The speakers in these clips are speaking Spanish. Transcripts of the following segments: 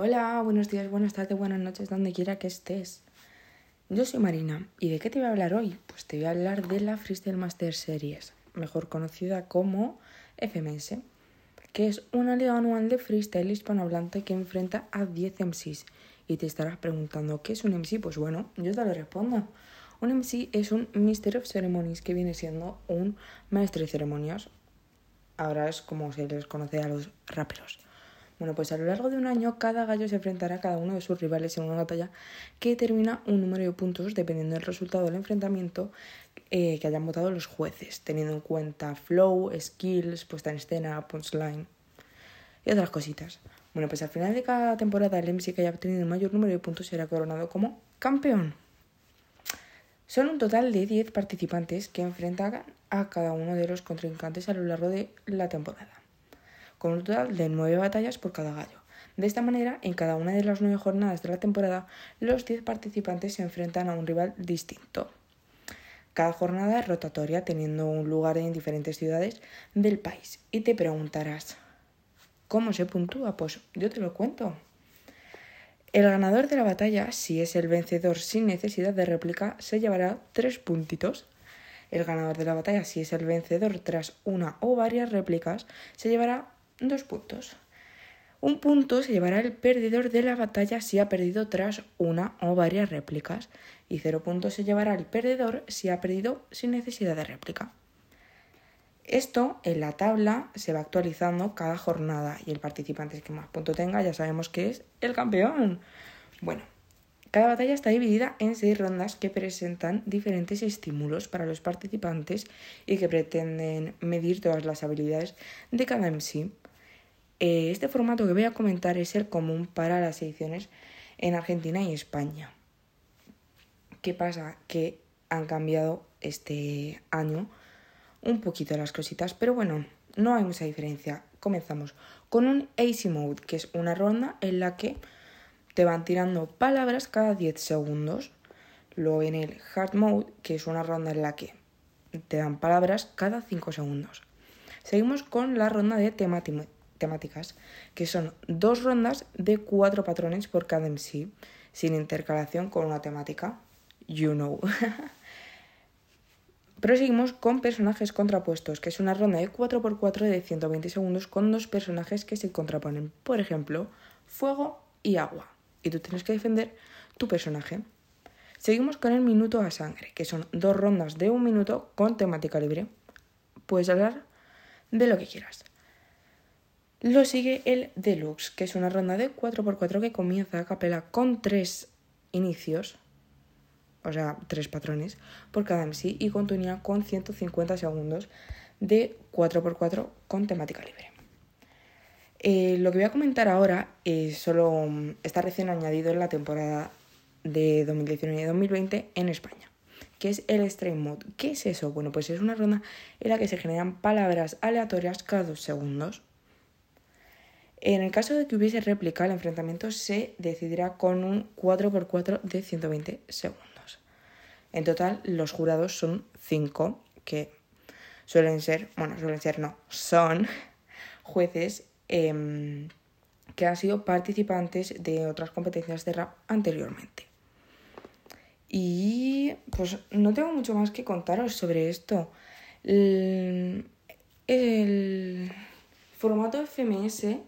Hola, buenos días, buenas tardes, buenas noches, donde quiera que estés. Yo soy Marina, ¿y de qué te voy a hablar hoy? Pues te voy a hablar de la Freestyle Master Series, mejor conocida como FMS, que es una liga anual de freestyle hispanohablante que enfrenta a 10 MCs. Y te estarás preguntando, ¿qué es un MC? Pues bueno, yo te lo respondo. Un MC es un Master of Ceremonies, que viene siendo un maestro de ceremonias. Ahora es como se les conoce a los raperos. Bueno, pues a lo largo de un año cada gallo se enfrentará a cada uno de sus rivales en una batalla que determina un número de puntos dependiendo del resultado del enfrentamiento eh, que hayan votado los jueces, teniendo en cuenta flow, skills, puesta en escena, punchline y otras cositas. Bueno, pues al final de cada temporada el MC que haya obtenido el mayor número de puntos será coronado como campeón. Son un total de 10 participantes que enfrentan a cada uno de los contrincantes a lo largo de la temporada con un total de nueve batallas por cada gallo. De esta manera, en cada una de las nueve jornadas de la temporada, los diez participantes se enfrentan a un rival distinto. Cada jornada es rotatoria, teniendo un lugar en diferentes ciudades del país. Y te preguntarás, ¿cómo se puntúa? Pues yo te lo cuento. El ganador de la batalla, si es el vencedor sin necesidad de réplica, se llevará tres puntitos. El ganador de la batalla, si es el vencedor tras una o varias réplicas, se llevará dos puntos. Un punto se llevará el perdedor de la batalla si ha perdido tras una o varias réplicas y cero puntos se llevará el perdedor si ha perdido sin necesidad de réplica. Esto en la tabla se va actualizando cada jornada y el participante que más puntos tenga ya sabemos que es el campeón. Bueno, cada batalla está dividida en seis rondas que presentan diferentes estímulos para los participantes y que pretenden medir todas las habilidades de cada MC. Eh, este formato que voy a comentar es el común para las ediciones en Argentina y España. ¿Qué pasa? Que han cambiado este año un poquito las cositas, pero bueno, no hay mucha diferencia. Comenzamos con un Easy Mode, que es una ronda en la que te van tirando palabras cada 10 segundos. Luego en el Hard Mode, que es una ronda en la que te dan palabras cada 5 segundos. Seguimos con la ronda de temática temáticas, que son dos rondas de cuatro patrones por cada MC, sin intercalación con una temática. You know. Proseguimos con personajes contrapuestos, que es una ronda de 4x4 de 120 segundos con dos personajes que se contraponen. Por ejemplo, fuego y agua. Y tú tienes que defender tu personaje. Seguimos con el minuto a sangre, que son dos rondas de un minuto con temática libre. Puedes hablar de lo que quieras. Lo sigue el Deluxe, que es una ronda de 4x4 que comienza a capela con tres inicios, o sea, tres patrones por cada MC y continúa con 150 segundos de 4x4 con temática libre. Eh, lo que voy a comentar ahora es solo mm, está recién añadido en la temporada de 2019 y 2020 en España, que es el Stream Mode. ¿Qué es eso? Bueno, pues es una ronda en la que se generan palabras aleatorias cada dos segundos en el caso de que hubiese réplica, el enfrentamiento se decidirá con un 4x4 de 120 segundos. En total, los jurados son 5, que suelen ser, bueno, suelen ser no, son jueces em, que han sido participantes de otras competencias de rap anteriormente. Y pues no tengo mucho más que contaros sobre esto. el formato FMS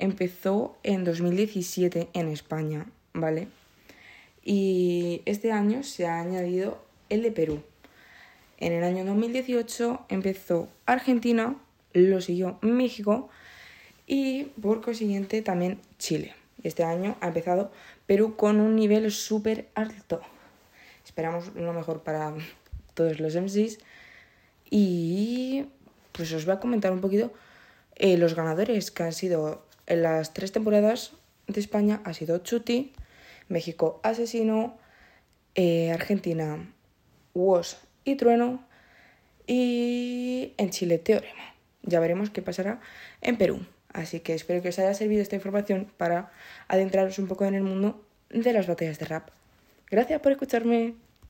empezó en 2017 en España, ¿vale? Y este año se ha añadido el de Perú. En el año 2018 empezó Argentina, lo siguió México y por consiguiente también Chile. Este año ha empezado Perú con un nivel súper alto. Esperamos lo mejor para todos los MCs. Y pues os voy a comentar un poquito eh, los ganadores que han sido en las tres temporadas de España ha sido Chuti, México Asesino, eh, Argentina Was y Trueno y en Chile Teorema. Ya veremos qué pasará en Perú. Así que espero que os haya servido esta información para adentraros un poco en el mundo de las batallas de rap. Gracias por escucharme.